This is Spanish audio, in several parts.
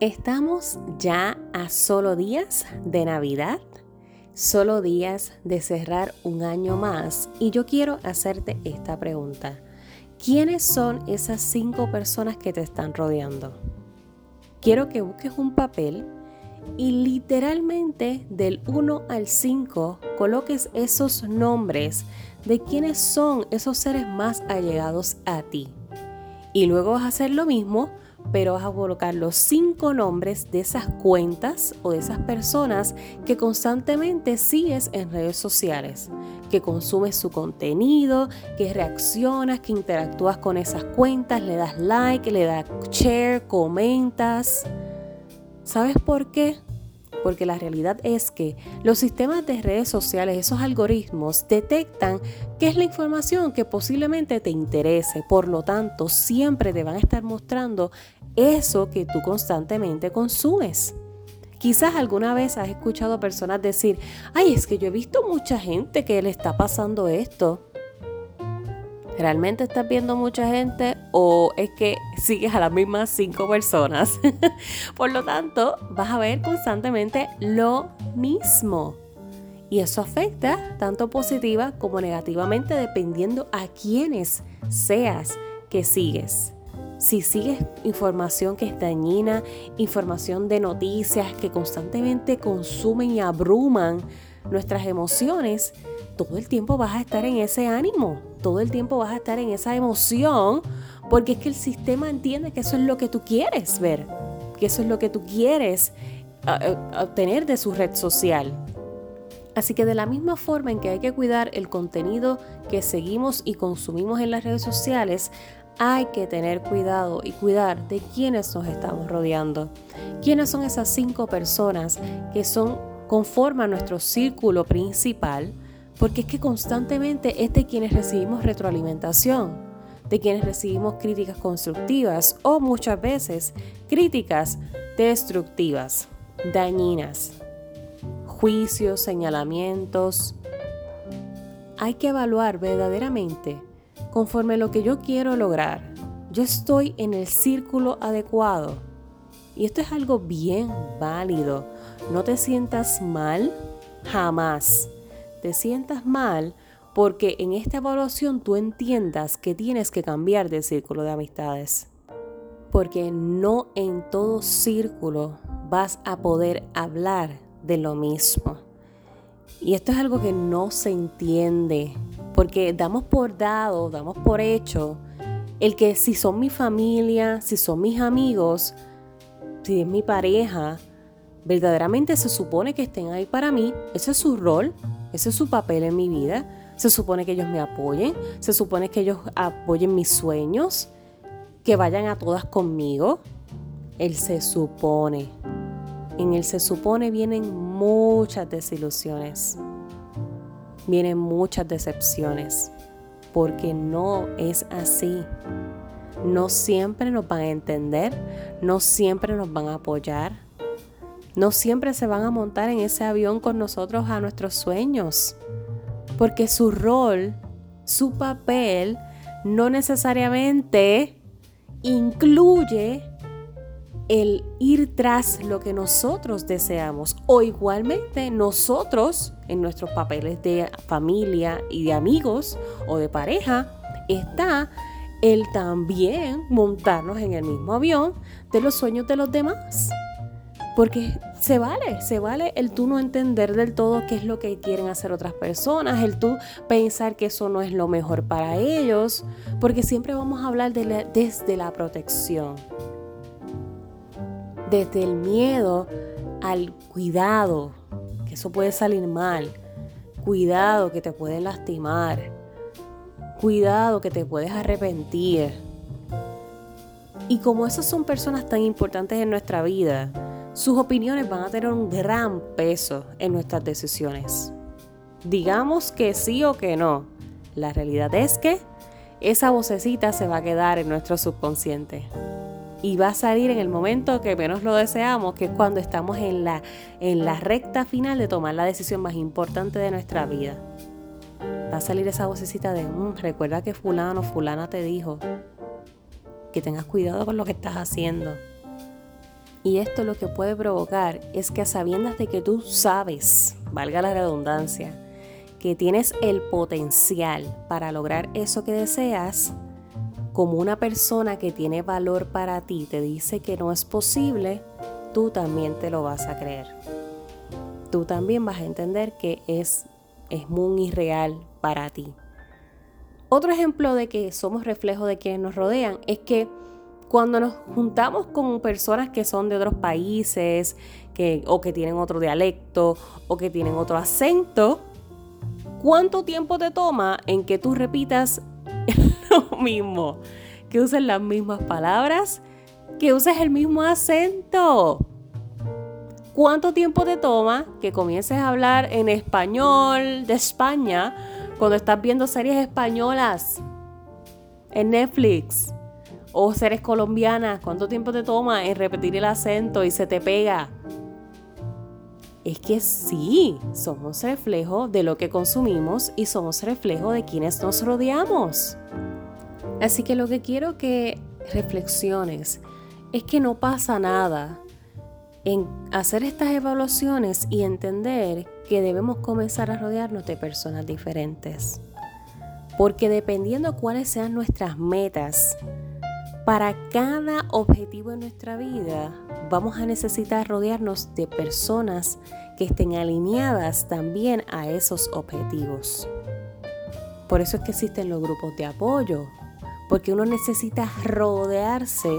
Estamos ya a solo días de Navidad, solo días de cerrar un año más y yo quiero hacerte esta pregunta. ¿Quiénes son esas cinco personas que te están rodeando? Quiero que busques un papel y literalmente del 1 al 5 coloques esos nombres de quiénes son esos seres más allegados a ti. Y luego vas a hacer lo mismo pero vas a colocar los cinco nombres de esas cuentas o de esas personas que constantemente sigues en redes sociales, que consumes su contenido, que reaccionas, que interactúas con esas cuentas, le das like, le das share, comentas. ¿Sabes por qué? Porque la realidad es que los sistemas de redes sociales, esos algoritmos, detectan qué es la información que posiblemente te interese. Por lo tanto, siempre te van a estar mostrando eso que tú constantemente consumes. Quizás alguna vez has escuchado a personas decir, ay, es que yo he visto mucha gente que le está pasando esto. ¿Realmente estás viendo mucha gente o es que sigues a las mismas cinco personas? Por lo tanto, vas a ver constantemente lo mismo. Y eso afecta tanto positiva como negativamente dependiendo a quienes seas que sigues. Si sigues información que es dañina, información de noticias que constantemente consumen y abruman nuestras emociones, todo el tiempo vas a estar en ese ánimo, todo el tiempo vas a estar en esa emoción, porque es que el sistema entiende que eso es lo que tú quieres ver, que eso es lo que tú quieres obtener de su red social. Así que de la misma forma en que hay que cuidar el contenido que seguimos y consumimos en las redes sociales, hay que tener cuidado y cuidar de quienes nos estamos rodeando. ¿Quiénes son esas cinco personas que son conforman nuestro círculo principal? porque es que constantemente es de quienes recibimos retroalimentación, de quienes recibimos críticas constructivas o muchas veces críticas destructivas, dañinas, juicios, señalamientos. Hay que evaluar verdaderamente conforme lo que yo quiero lograr. Yo estoy en el círculo adecuado. Y esto es algo bien válido. No te sientas mal jamás te sientas mal porque en esta evaluación tú entiendas que tienes que cambiar de círculo de amistades. Porque no en todo círculo vas a poder hablar de lo mismo. Y esto es algo que no se entiende, porque damos por dado, damos por hecho, el que si son mi familia, si son mis amigos, si es mi pareja, verdaderamente se supone que estén ahí para mí, ese es su rol, ese es su papel en mi vida. Se supone que ellos me apoyen, se supone que ellos apoyen mis sueños, que vayan a todas conmigo. Él se supone. En él se supone vienen muchas desilusiones, vienen muchas decepciones, porque no es así. No siempre nos van a entender, no siempre nos van a apoyar, no siempre se van a montar en ese avión con nosotros a nuestros sueños, porque su rol, su papel, no necesariamente incluye el ir tras lo que nosotros deseamos. O igualmente nosotros, en nuestros papeles de familia y de amigos o de pareja, está el también montarnos en el mismo avión de los sueños de los demás. Porque se vale, se vale el tú no entender del todo qué es lo que quieren hacer otras personas, el tú pensar que eso no es lo mejor para ellos, porque siempre vamos a hablar desde la protección, desde el miedo al cuidado, que eso puede salir mal, cuidado que te puede lastimar, cuidado que te puedes arrepentir. Y como esas son personas tan importantes en nuestra vida, sus opiniones van a tener un gran peso en nuestras decisiones. Digamos que sí o que no. La realidad es que esa vocecita se va a quedar en nuestro subconsciente. Y va a salir en el momento que menos lo deseamos, que es cuando estamos en la, en la recta final de tomar la decisión más importante de nuestra vida. Va a salir esa vocecita de, mm, recuerda que fulano, fulana te dijo que tengas cuidado con lo que estás haciendo Y esto lo que puede provocar es que a sabiendas de que tú sabes, valga la redundancia, que tienes el potencial para lograr eso que deseas, como una persona que tiene valor para ti te dice que no es posible, tú también te lo vas a creer. Tú también vas a entender que es, es muy irreal para ti. Otro ejemplo de que somos reflejo de quienes nos rodean es que cuando nos juntamos con personas que son de otros países, que, o que tienen otro dialecto, o que tienen otro acento, ¿cuánto tiempo te toma en que tú repitas mismo? Que uses las mismas palabras, que uses el mismo acento. ¿Cuánto tiempo te toma que comiences a hablar en español de España cuando estás viendo series españolas en Netflix? O seres colombianas, ¿cuánto tiempo te toma en repetir el acento y se te pega? Es que sí, somos reflejo de lo que consumimos y somos reflejo de quienes nos rodeamos. Así que lo que quiero que reflexiones es que no pasa nada en hacer estas evaluaciones y entender que debemos comenzar a rodearnos de personas diferentes. Porque dependiendo cuáles sean nuestras metas, para cada objetivo en nuestra vida vamos a necesitar rodearnos de personas que estén alineadas también a esos objetivos. Por eso es que existen los grupos de apoyo, porque uno necesita rodearse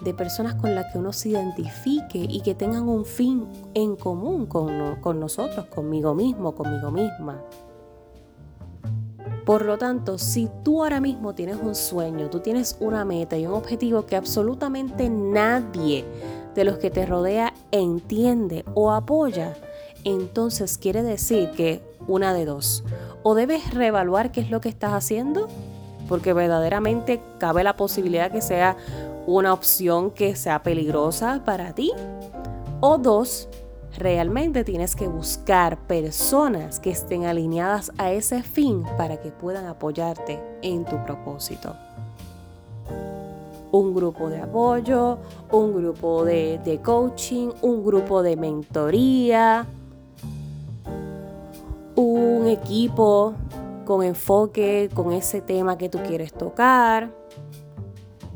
de personas con las que uno se identifique y que tengan un fin en común con, con nosotros, conmigo mismo, conmigo misma. Por lo tanto, si tú ahora mismo tienes un sueño, tú tienes una meta y un objetivo que absolutamente nadie de los que te rodea entiende o apoya, entonces quiere decir que una de dos, o debes reevaluar qué es lo que estás haciendo, porque verdaderamente cabe la posibilidad que sea una opción que sea peligrosa para ti, o dos, Realmente tienes que buscar personas que estén alineadas a ese fin para que puedan apoyarte en tu propósito. Un grupo de apoyo, un grupo de, coaching, un grupo de mentoría, un equipo con enfoque con ese tema que tú quieres tocar.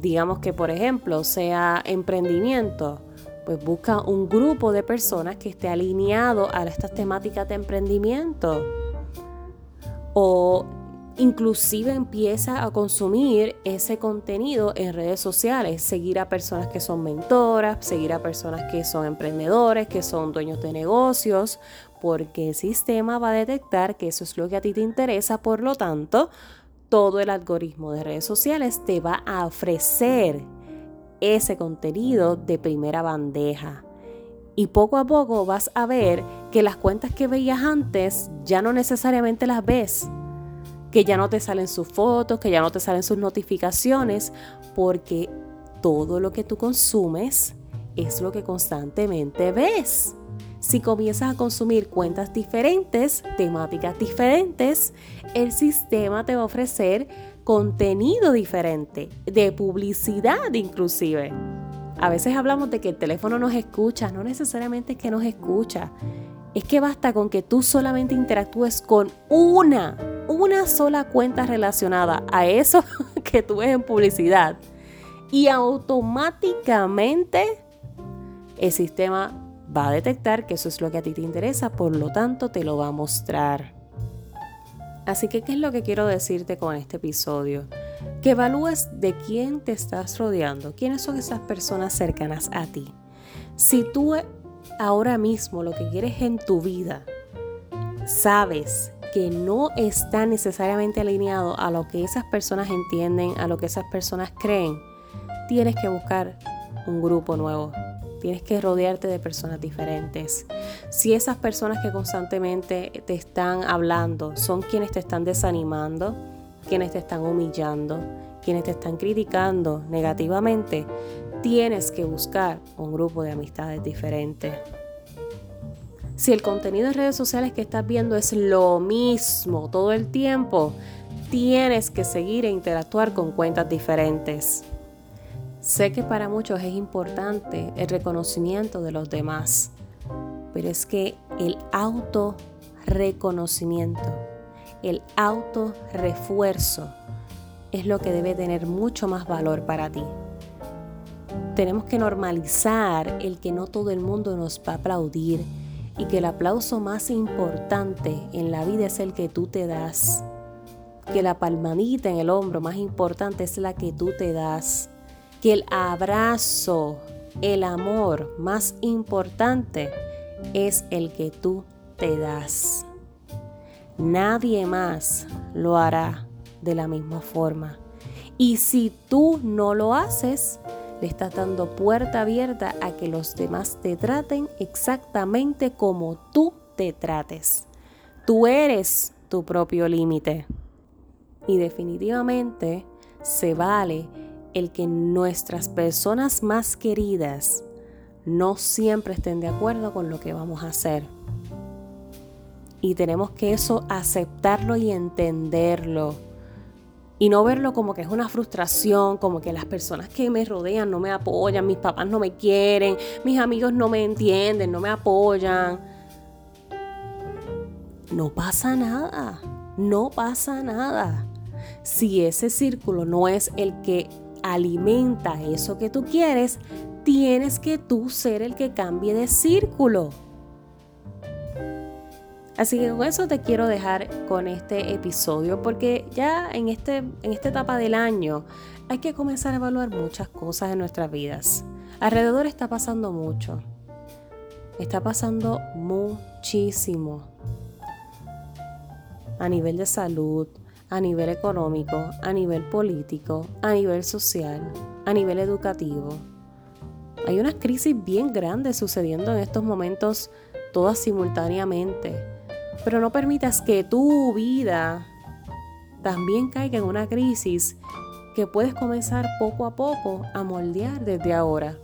Digamos que, por ejemplo, sea emprendimiento pues busca un grupo de personas que esté alineado a estas temáticas de emprendimiento. O inclusive empieza a consumir ese contenido en redes sociales, seguir a personas que son mentoras, seguir a personas que son emprendedores, que son dueños de negocios, porque el sistema va a detectar que eso es lo que a ti te interesa, por lo tanto, todo el algoritmo de redes sociales te va a ofrecer ese contenido de primera bandeja. Y poco a poco vas a ver que las cuentas que veías antes ya no necesariamente las ves. Que ya no te salen sus fotos, que ya no te salen sus notificaciones, porque todo lo que tú consumes es lo que constantemente ves. Si comienzas a consumir cuentas diferentes, temáticas diferentes, el sistema te va a ofrecer contenido diferente, de publicidad inclusive. A veces hablamos de que el teléfono nos escucha, no necesariamente es que nos escucha, es que basta con que tú solamente interactúes con una, una sola cuenta relacionada a eso que tú ves en publicidad y automáticamente el sistema va a detectar que eso es lo que a ti te interesa, por lo tanto te lo va a mostrar. Así que, ¿qué es lo que quiero decirte con este episodio? Que evalúes de quién te estás rodeando, quiénes son esas personas cercanas a ti. Si tú ahora mismo lo que quieres en tu vida, sabes que no está necesariamente alineado a lo que esas personas entienden, a lo que esas personas creen, tienes que buscar un grupo nuevo, Tienes que rodearte de personas diferentes. Si esas personas que constantemente te están hablando son quienes te están desanimando, quienes te están humillando, quienes te están criticando negativamente, tienes que buscar un grupo de amistades diferentes. Si el contenido en redes sociales que estás viendo es lo mismo todo el tiempo, tienes que seguir e interactuar con cuentas diferentes. Sé que para muchos es importante el reconocimiento de los demás, pero es que el auto reconocimiento, el auto refuerzo es lo que debe tener mucho más valor para ti. Tenemos que normalizar el que no todo el mundo nos va a aplaudir y que el aplauso más importante en la vida es el que tú te das. Que la palmadita en el hombro más importante es la que tú te das que el abrazo, el amor más importante es el que tú te das. Nadie más lo hará de la misma forma. Y si tú no lo haces, le estás dando puerta abierta a que los demás te traten exactamente como tú te trates. Tú eres tu propio límite. Y definitivamente se vale el que nuestras personas más queridas no siempre estén de acuerdo con lo que vamos a hacer. Y tenemos que eso aceptarlo y entenderlo. Y no verlo como que es una frustración, como que las personas que me rodean no me apoyan, mis papás no me quieren, mis amigos no me entienden, no me apoyan. No pasa nada, no pasa nada. Si ese círculo no es el que alimenta eso que tú quieres, tienes que tú ser el que cambie de círculo. Así que con eso te quiero dejar con este episodio porque ya en, este, en esta etapa del año hay que comenzar a evaluar muchas cosas en nuestras vidas. Alrededor está pasando mucho. Está pasando muchísimo. A nivel de salud, a nivel económico, a nivel político, a nivel social, a nivel educativo. Hay unas crisis bien grandes sucediendo en estos momentos, todas simultáneamente. Pero no permitas que tu vida también caiga en una crisis que puedes comenzar poco a poco a moldear desde ahora.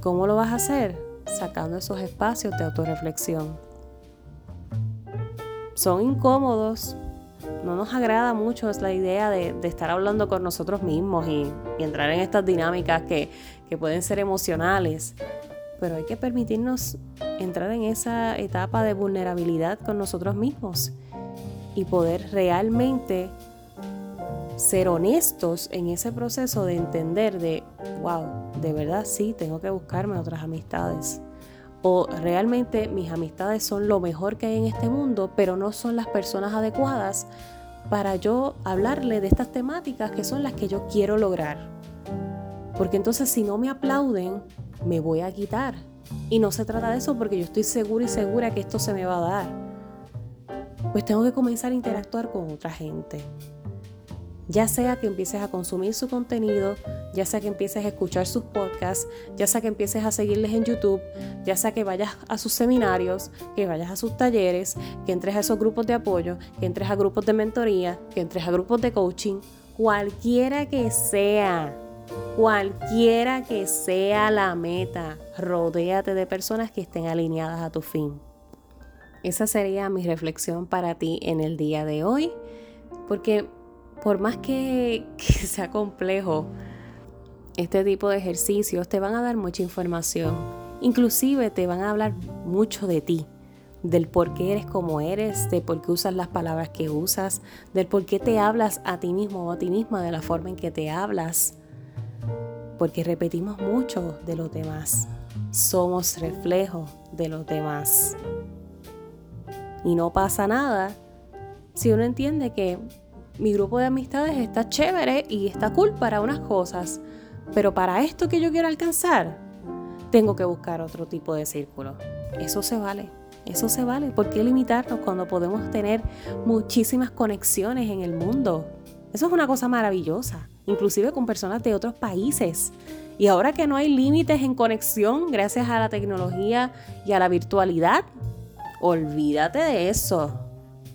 ¿Cómo lo vas a hacer? Sacando esos espacios de autorreflexión. Son incómodos, no nos agrada mucho la idea de, estar hablando con nosotros mismos y, entrar en estas dinámicas que, que pueden ser emocionales, pero hay que permitirnos entrar en esa etapa de vulnerabilidad con nosotros mismos y poder realmente ser honestos en ese proceso de entender de, wow, de verdad sí, tengo que buscarme otras amistades. O realmente mis amistades son lo mejor que hay en este mundo, pero no son las personas adecuadas para yo hablarle de estas temáticas que son las que yo quiero lograr. Porque entonces si no me aplauden, me voy a quitar. Y no se trata de eso porque yo estoy segura y segura que esto se me va a dar. Pues tengo que comenzar a interactuar con otra gente. Ya sea que empieces a consumir su contenido, ya sea que empieces a escuchar sus podcasts, ya sea que empieces a seguirles en YouTube, ya sea que vayas a sus seminarios, que vayas a sus talleres, que entres a esos grupos de apoyo, que entres a grupos de mentoría, que entres a grupos de coaching, cualquiera que sea, cualquiera que sea la meta, rodéate de personas que estén alineadas a tu fin. Esa sería mi reflexión para ti en el día de hoy, porque por más que, sea complejo, este tipo de ejercicios te van a dar mucha información. Inclusive te van a hablar mucho de ti, del por qué eres como eres, de por qué usas las palabras que usas, del por qué te hablas a ti mismo o a ti misma de la forma en que te hablas. Porque repetimos mucho de los demás. Somos reflejo de los demás. Y no pasa nada si uno entiende que mi grupo de amistades está chévere y está cool para unas cosas, pero para esto que yo quiero alcanzar, tengo que buscar otro tipo de círculo. Eso se vale, eso se vale. ¿Por qué limitarnos cuando podemos tener muchísimas conexiones en el mundo? Eso es una cosa maravillosa, inclusive con personas de otros países. Y ahora que no hay límites en conexión gracias a la tecnología y a la virtualidad, olvídate de eso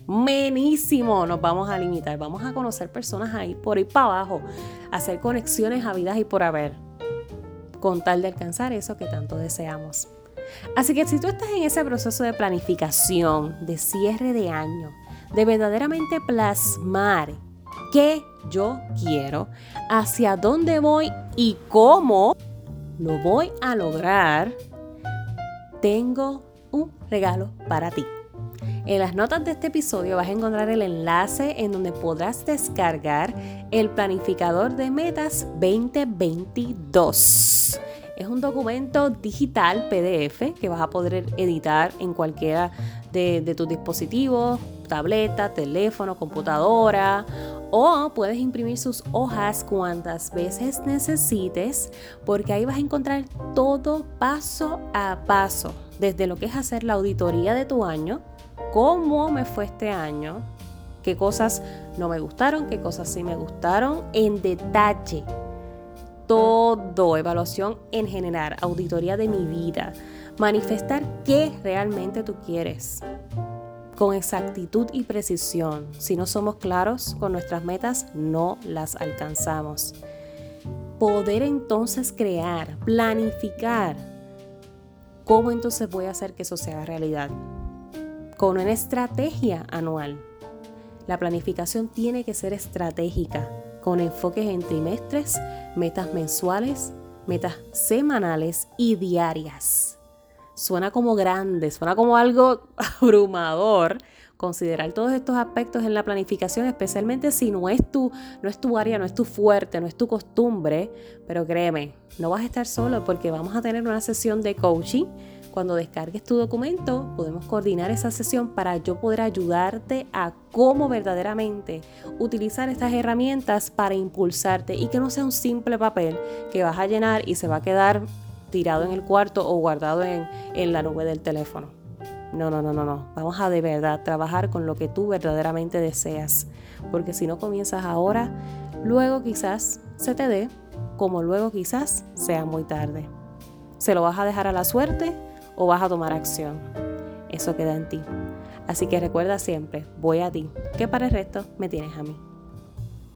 menísimo nos vamos a limitar. Vamos a conocer personas ahí por ahí para abajo, hacer conexiones a vidas y por haber, con tal de alcanzar eso que tanto deseamos. Así que si tú estás en ese proceso de planificación, de cierre de año, de verdaderamente plasmar qué yo quiero, hacia dónde voy y cómo lo voy a lograr, tengo un regalo para ti. En las notas de este episodio vas a encontrar el enlace en donde podrás descargar el planificador de metas 2022. Es un documento digital PDF que vas a poder editar en cualquiera de, tus dispositivos, tableta, teléfono, computadora o puedes imprimir sus hojas cuantas veces necesites porque ahí vas a encontrar todo paso a paso, desde lo que es hacer la auditoría de tu año, cómo me fue este año, qué cosas no me gustaron, qué cosas sí me gustaron, en detalle. Todo, evaluación en general, auditoría de mi vida, manifestar qué realmente tú quieres con exactitud y precisión. Si no somos claros con nuestras metas, no las alcanzamos. Poder entonces crear, planificar cómo entonces voy a hacer que eso sea realidad. Con una estrategia anual. La planificación tiene que ser estratégica, con enfoques en trimestres, metas mensuales, metas semanales y diarias suena como grande, suena como algo abrumador considerar todos estos aspectos en la planificación, especialmente si no es tu, no es tu área, no es tu fuerte, no es tu costumbre, pero créeme, no vas a estar solo porque vamos a tener una sesión de coaching. Cuando descargues tu documento, podemos coordinar esa sesión para yo poder ayudarte a cómo verdaderamente utilizar estas herramientas para impulsarte y que no sea un simple papel que vas a llenar y se va a quedar tirado en el cuarto o guardado en, en la nube del teléfono. No, no, no, no, no. Vamos a de verdad trabajar con lo que tú verdaderamente deseas. Porque si no comienzas ahora, luego quizás se te dé, como luego quizás sea muy tarde. ¿Se lo vas a dejar a la suerte o vas a tomar acción? Eso queda en ti. Así que recuerda siempre, voy a ti, que para el resto me tienes a mí.